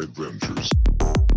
adventures.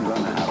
Now I'm gonna